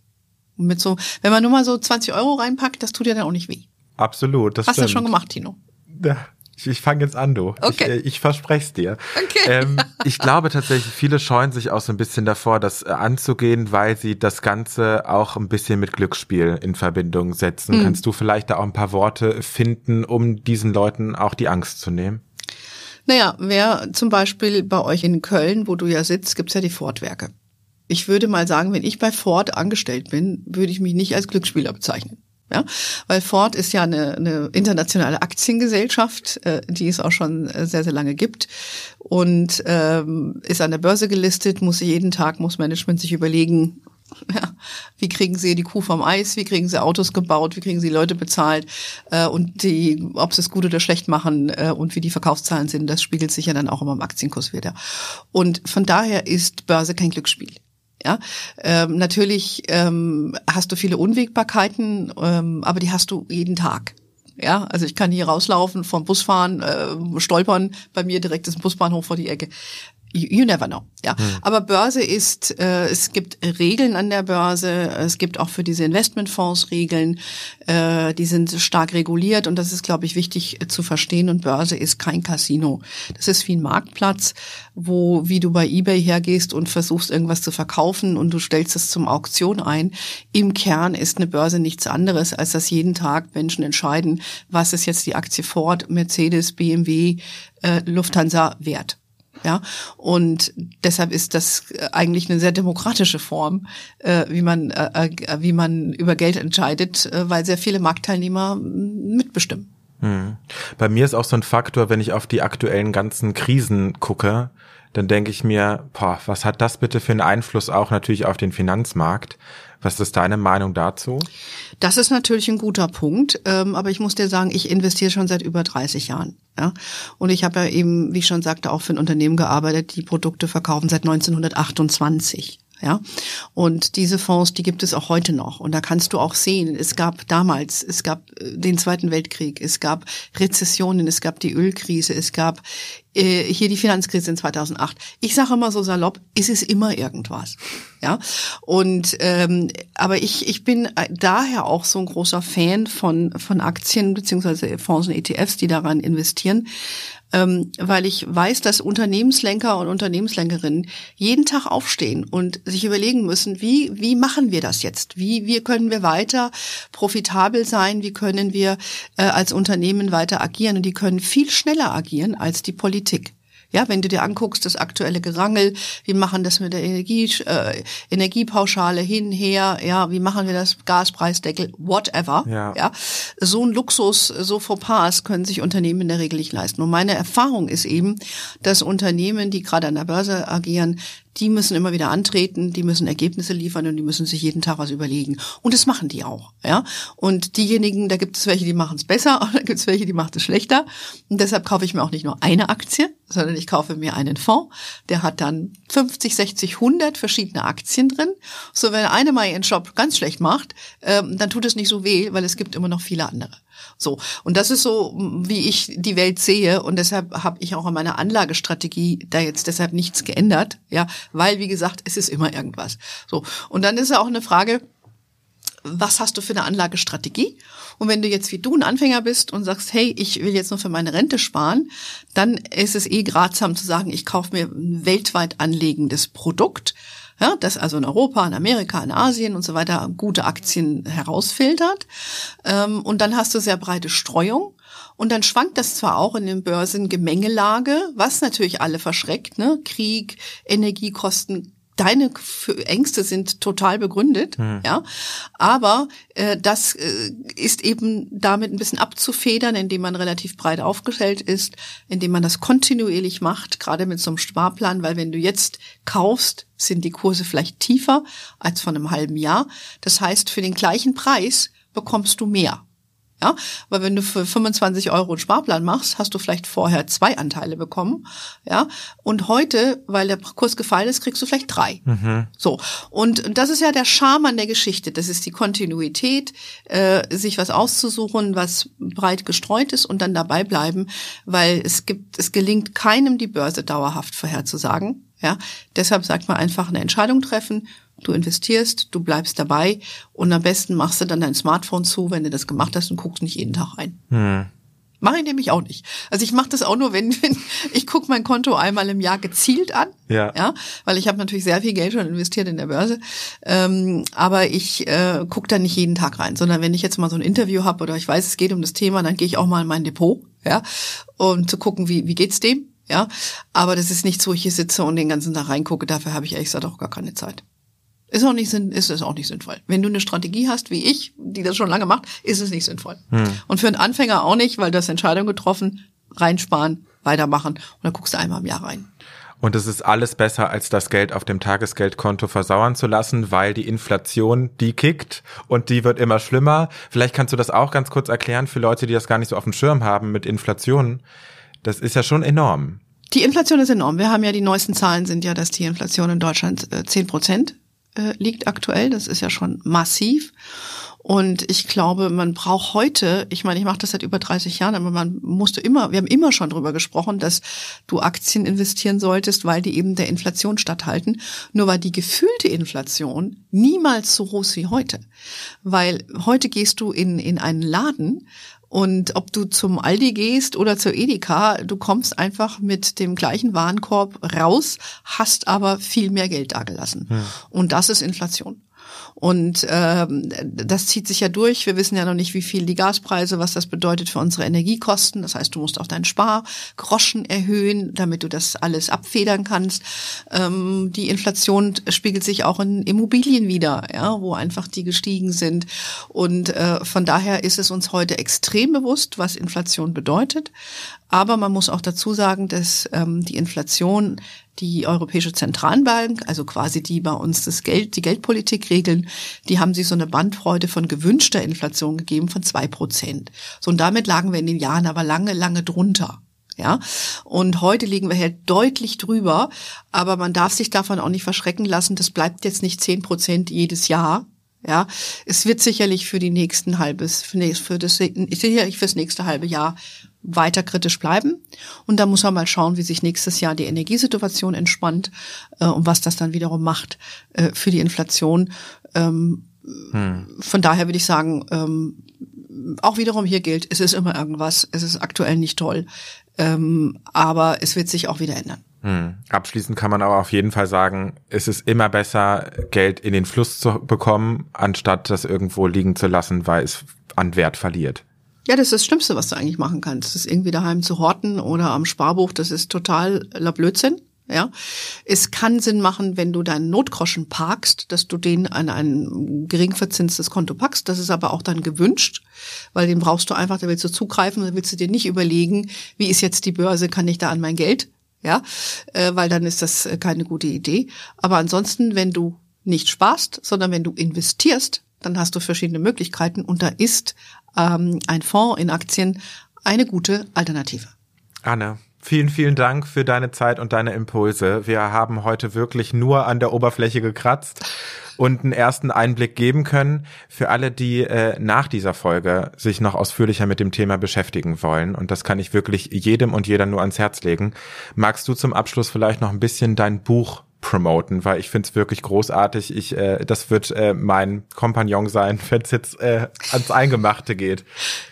Und mit so, wenn man nur mal so 20 Euro reinpackt, das tut ja dann auch nicht weh. Absolut, das Hast stimmt. du schon gemacht, Tino? Ja, ich, ich fange jetzt an, du. Okay. Ich, äh, ich verspreche es dir. Okay. Ähm, ich glaube tatsächlich, viele scheuen sich auch so ein bisschen davor, das äh, anzugehen, weil sie das Ganze auch ein bisschen mit Glücksspiel in Verbindung setzen. Mhm. Kannst du vielleicht da auch ein paar Worte finden, um diesen Leuten auch die Angst zu nehmen? Naja, wer zum Beispiel bei euch in Köln, wo du ja sitzt, gibt's ja die Ford-Werke. Ich würde mal sagen, wenn ich bei Ford angestellt bin, würde ich mich nicht als Glücksspieler bezeichnen. Ja, weil Ford ist ja eine, eine internationale Aktiengesellschaft, äh, die es auch schon äh, sehr, sehr lange gibt und ähm, ist an der Börse gelistet, muss jeden Tag, muss Management sich überlegen, ja, wie kriegen sie die Kuh vom Eis, wie kriegen sie Autos gebaut, wie kriegen sie Leute bezahlt äh, und die, ob sie es gut oder schlecht machen äh, und wie die Verkaufszahlen sind, das spiegelt sich ja dann auch immer im Aktienkurs wieder. Und von daher ist Börse kein Glücksspiel. Ja, ähm, natürlich ähm, hast du viele Unwägbarkeiten, ähm, aber die hast du jeden Tag. Ja, also ich kann hier rauslaufen, vom Bus fahren, äh, stolpern, bei mir direkt ist ein Busbahnhof vor die Ecke you never know. Ja, hm. aber Börse ist, äh, es gibt Regeln an der Börse. Es gibt auch für diese Investmentfonds Regeln. Äh, die sind stark reguliert und das ist, glaube ich, wichtig äh, zu verstehen. Und Börse ist kein Casino. Das ist wie ein Marktplatz, wo, wie du bei eBay hergehst und versuchst irgendwas zu verkaufen und du stellst es zum Auktion ein. Im Kern ist eine Börse nichts anderes, als dass jeden Tag Menschen entscheiden, was ist jetzt die Aktie Ford, Mercedes, BMW, äh, Lufthansa wert. Ja, und deshalb ist das eigentlich eine sehr demokratische Form, äh, wie man äh, äh, wie man über Geld entscheidet, äh, weil sehr viele Marktteilnehmer mitbestimmen. Hm. Bei mir ist auch so ein Faktor, wenn ich auf die aktuellen ganzen Krisen gucke, dann denke ich mir, boah, was hat das bitte für einen Einfluss auch natürlich auf den Finanzmarkt? Was ist deine Meinung dazu? Das ist natürlich ein guter Punkt, ähm, aber ich muss dir sagen, ich investiere schon seit über 30 Jahren. Ja? Und ich habe ja eben, wie ich schon sagte, auch für ein Unternehmen gearbeitet, die Produkte verkaufen seit 1928. Ja, und diese Fonds, die gibt es auch heute noch. Und da kannst du auch sehen, es gab damals, es gab äh, den Zweiten Weltkrieg, es gab Rezessionen, es gab die Ölkrise, es gab äh, hier die Finanzkrise in 2008. Ich sage immer so salopp, ist es immer irgendwas. Ja, und ähm, aber ich ich bin daher auch so ein großer Fan von von Aktien beziehungsweise Fonds und ETFs, die daran investieren, ähm, weil ich weiß, dass Unternehmenslenker und Unternehmenslenkerinnen jeden Tag aufstehen und sich überlegen müssen, wie, wie machen wir das jetzt? Wie, wie können wir weiter profitabel sein? Wie können wir äh, als Unternehmen weiter agieren? Und die können viel schneller agieren als die Politik. Ja, wenn du dir anguckst, das aktuelle Gerangel, wie machen das mit der Energie, äh, Energiepauschale hin, her, ja, wie machen wir das, Gaspreisdeckel, whatever, ja. ja. So ein Luxus, so Fauxpas können sich Unternehmen in der Regel nicht leisten. Und meine Erfahrung ist eben, dass Unternehmen, die gerade an der Börse agieren, die müssen immer wieder antreten, die müssen Ergebnisse liefern und die müssen sich jeden Tag was überlegen. Und das machen die auch, ja. Und diejenigen, da gibt es welche, die machen es besser, und da gibt es welche, die machen es schlechter. Und deshalb kaufe ich mir auch nicht nur eine Aktie, sondern ich kaufe mir einen Fonds, der hat dann 50, 60, 100 verschiedene Aktien drin. So, wenn eine mal ihren Job ganz schlecht macht, ähm, dann tut es nicht so weh, weil es gibt immer noch viele andere. So. Und das ist so, wie ich die Welt sehe. Und deshalb habe ich auch an meiner Anlagestrategie da jetzt deshalb nichts geändert. Ja, weil, wie gesagt, es ist immer irgendwas. So. Und dann ist ja auch eine Frage, was hast du für eine Anlagestrategie? Und wenn du jetzt wie du ein Anfänger bist und sagst, hey, ich will jetzt nur für meine Rente sparen, dann ist es eh gratsam zu sagen, ich kaufe mir ein weltweit anlegendes Produkt, ja, das also in Europa, in Amerika, in Asien und so weiter gute Aktien herausfiltert. Ähm, und dann hast du sehr breite Streuung. Und dann schwankt das zwar auch in den Börsen Gemengelage, was natürlich alle verschreckt, ne? Krieg, Energiekosten, deine Ängste sind total begründet, hm. ja. Aber äh, das äh, ist eben damit ein bisschen abzufedern, indem man relativ breit aufgestellt ist, indem man das kontinuierlich macht, gerade mit so einem Sparplan, weil wenn du jetzt kaufst, sind die Kurse vielleicht tiefer als von einem halben Jahr. Das heißt, für den gleichen Preis bekommst du mehr. Ja, weil wenn du für 25 Euro einen Sparplan machst, hast du vielleicht vorher zwei Anteile bekommen. Ja, und heute, weil der Kurs gefallen ist, kriegst du vielleicht drei. Mhm. So. Und das ist ja der Charme an der Geschichte. Das ist die Kontinuität, äh, sich was auszusuchen, was breit gestreut ist und dann dabei bleiben, weil es gibt, es gelingt keinem die Börse dauerhaft vorherzusagen. Ja, deshalb sagt man einfach eine Entscheidung treffen Du investierst, du bleibst dabei und am besten machst du dann dein Smartphone zu, wenn du das gemacht hast und guckst nicht jeden Tag rein. Hm. Mache ich nämlich auch nicht. Also ich mache das auch nur, wenn, wenn ich gucke mein Konto einmal im Jahr gezielt an. Ja. ja weil ich habe natürlich sehr viel Geld schon investiert in der Börse. Ähm, aber ich äh, gucke da nicht jeden Tag rein, sondern wenn ich jetzt mal so ein Interview habe oder ich weiß, es geht um das Thema, dann gehe ich auch mal in mein Depot, ja, um zu gucken, wie, wie geht's dem. Ja, aber das ist nichts, wo ich hier sitze und den ganzen Tag reingucke. Dafür habe ich ehrlich gesagt auch gar keine Zeit. Ist auch nicht ist es auch nicht sinnvoll. Wenn du eine Strategie hast, wie ich, die das schon lange macht, ist es nicht sinnvoll. Hm. Und für einen Anfänger auch nicht, weil du hast Entscheidung getroffen, reinsparen, weitermachen und dann guckst du einmal im Jahr rein. Und es ist alles besser, als das Geld auf dem Tagesgeldkonto versauern zu lassen, weil die Inflation, die kickt und die wird immer schlimmer. Vielleicht kannst du das auch ganz kurz erklären für Leute, die das gar nicht so auf dem Schirm haben mit Inflation. Das ist ja schon enorm. Die Inflation ist enorm. Wir haben ja die neuesten Zahlen sind ja, dass die Inflation in Deutschland äh, zehn Prozent äh, liegt aktuell. Das ist ja schon massiv. Und ich glaube, man braucht heute, ich meine, ich mache das seit über 30 Jahren, aber man musste immer, wir haben immer schon drüber gesprochen, dass du Aktien investieren solltest, weil die eben der Inflation statthalten. Nur war die gefühlte Inflation niemals so groß wie heute. Weil heute gehst du in, in einen Laden und ob du zum Aldi gehst oder zur Edeka, du kommst einfach mit dem gleichen Warenkorb raus, hast aber viel mehr Geld dagelassen. Ja. Und das ist Inflation. Und ähm, das zieht sich ja durch. Wir wissen ja noch nicht, wie viel die Gaspreise, was das bedeutet für unsere Energiekosten. Das heißt, du musst auch deinen Spargroschen erhöhen, damit du das alles abfedern kannst. Ähm, die Inflation spiegelt sich auch in Immobilien wieder, ja, wo einfach die gestiegen sind. Und äh, von daher ist es uns heute extrem bewusst, was Inflation bedeutet. Aber man muss auch dazu sagen, dass ähm, die Inflation die Europäische Zentralbank, also quasi die bei uns das Geld, die Geldpolitik regeln, die haben sich so eine Bandfreude von gewünschter Inflation gegeben von zwei Prozent. So und damit lagen wir in den Jahren aber lange, lange drunter. Ja, und heute liegen wir halt deutlich drüber, aber man darf sich davon auch nicht verschrecken lassen. Das bleibt jetzt nicht zehn Prozent jedes Jahr, ja, es wird sicherlich für die nächsten halbes, für, das, sicherlich fürs nächste halbe Jahr weiter kritisch bleiben. Und da muss man mal schauen, wie sich nächstes Jahr die Energiesituation entspannt äh, und was das dann wiederum macht äh, für die Inflation. Ähm, hm. Von daher würde ich sagen, ähm, auch wiederum hier gilt, es ist immer irgendwas, es ist aktuell nicht toll, ähm, aber es wird sich auch wieder ändern. Hm. Abschließend kann man aber auf jeden Fall sagen, es ist immer besser, Geld in den Fluss zu bekommen, anstatt das irgendwo liegen zu lassen, weil es an Wert verliert. Ja, das ist das Schlimmste, was du eigentlich machen kannst. Das ist irgendwie daheim zu horten oder am Sparbuch, das ist total la Blödsinn. Ja, es kann Sinn machen, wenn du deinen Notgroschen parkst, dass du den an ein gering verzinstes Konto packst. Das ist aber auch dann gewünscht, weil den brauchst du einfach, da willst du zugreifen, da willst du dir nicht überlegen, wie ist jetzt die Börse, kann ich da an mein Geld? Ja, äh, weil dann ist das äh, keine gute Idee. Aber ansonsten, wenn du nicht sparst, sondern wenn du investierst, dann hast du verschiedene Möglichkeiten und da ist ähm, ein Fonds in Aktien eine gute Alternative. Anne, Vielen, vielen Dank für deine Zeit und deine Impulse. Wir haben heute wirklich nur an der Oberfläche gekratzt und einen ersten Einblick geben können für alle, die äh, nach dieser Folge sich noch ausführlicher mit dem Thema beschäftigen wollen. Und das kann ich wirklich jedem und jeder nur ans Herz legen. Magst du zum Abschluss vielleicht noch ein bisschen dein Buch promoten, weil ich finde es wirklich großartig. Ich, äh, das wird äh, mein Kompagnon sein, wenn es jetzt äh, ans Eingemachte geht.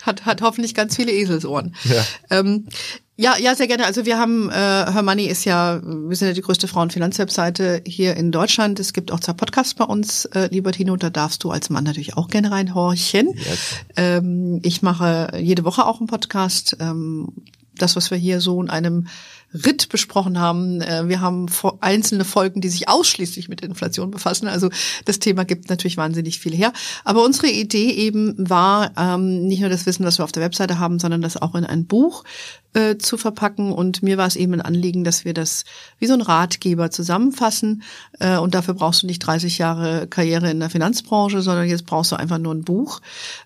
Hat, hat hoffentlich ganz viele Eselsohren. Ja. Ähm, ja, ja, sehr gerne. Also wir haben, äh, Her Money ist ja, wir sind ja die größte Frauen-Finanzwebseite hier in Deutschland. Es gibt auch zwei Podcasts bei uns, äh, lieber Tino, da darfst du als Mann natürlich auch gerne reinhorchen. Yes. Ähm, ich mache jede Woche auch einen Podcast. Ähm, das, was wir hier so in einem Ritt besprochen haben. Äh, wir haben einzelne Folgen, die sich ausschließlich mit Inflation befassen. Also das Thema gibt natürlich wahnsinnig viel her. Aber unsere Idee eben war, ähm, nicht nur das Wissen, was wir auf der Webseite haben, sondern das auch in ein Buch äh, zu verpacken. Und mir war es eben ein Anliegen, dass wir das wie so ein Ratgeber zusammenfassen. Äh, und dafür brauchst du nicht 30 Jahre Karriere in der Finanzbranche, sondern jetzt brauchst du einfach nur ein Buch.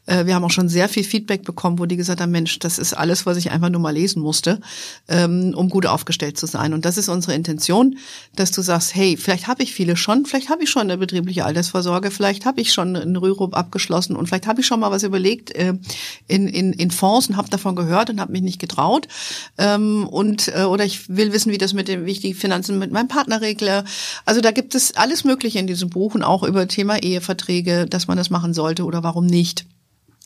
Äh, wir haben auch schon sehr viel Feedback bekommen, wo die gesagt haben, Mensch, das ist alles, was ich einfach nur mal lesen musste, ähm, um gut aufgestellt zu sein. Und das ist unsere Intention, dass du sagst, hey, vielleicht habe ich viele schon, vielleicht habe ich schon eine betriebliche Altersvorsorge, vielleicht habe ich schon einen Rürup abgeschlossen und vielleicht habe ich schon mal was überlegt äh, in, in, in Fonds und habe davon gehört und habe mich nicht getraut. Ähm, und äh, oder ich will wissen, wie das mit dem, wie ich die Finanzen mit meinem Partner regle. Also da gibt es alles Mögliche in diesem Buch und auch über Thema Eheverträge, dass man das machen sollte oder warum nicht.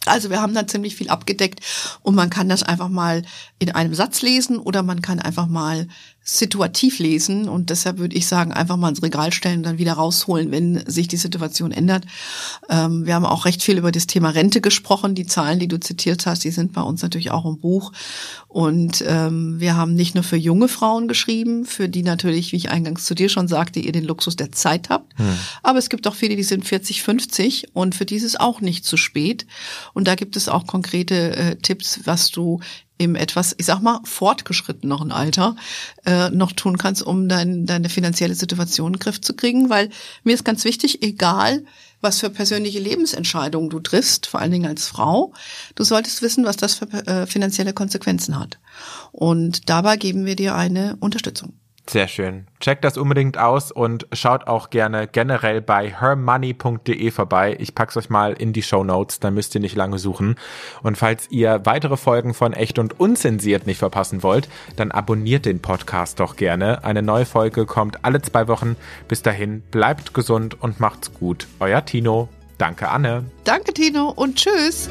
Also wir haben da ziemlich viel abgedeckt und man kann das einfach mal in einem Satz lesen oder man kann einfach mal situativ lesen und deshalb würde ich sagen, einfach mal ins Regal stellen und dann wieder rausholen, wenn sich die Situation ändert. Ähm, wir haben auch recht viel über das Thema Rente gesprochen. Die Zahlen, die du zitiert hast, die sind bei uns natürlich auch im Buch. Und ähm, wir haben nicht nur für junge Frauen geschrieben, für die natürlich, wie ich eingangs zu dir schon sagte, ihr den Luxus der Zeit habt. Hm. Aber es gibt auch viele, die sind 40, 50 und für die ist es auch nicht zu spät. Und da gibt es auch konkrete äh, Tipps, was du im etwas, ich sag mal, fortgeschritteneren Alter äh, noch tun kannst, um dein, deine finanzielle Situation in den Griff zu kriegen. Weil mir ist ganz wichtig, egal was für persönliche Lebensentscheidungen du triffst, vor allen Dingen als Frau, du solltest wissen, was das für äh, finanzielle Konsequenzen hat. Und dabei geben wir dir eine Unterstützung. Sehr schön. Checkt das unbedingt aus und schaut auch gerne generell bei hermoney.de vorbei. Ich pack's euch mal in die Show Notes, dann müsst ihr nicht lange suchen. Und falls ihr weitere Folgen von Echt und Unzensiert nicht verpassen wollt, dann abonniert den Podcast doch gerne. Eine neue Folge kommt alle zwei Wochen. Bis dahin, bleibt gesund und macht's gut. Euer Tino. Danke, Anne. Danke, Tino und tschüss.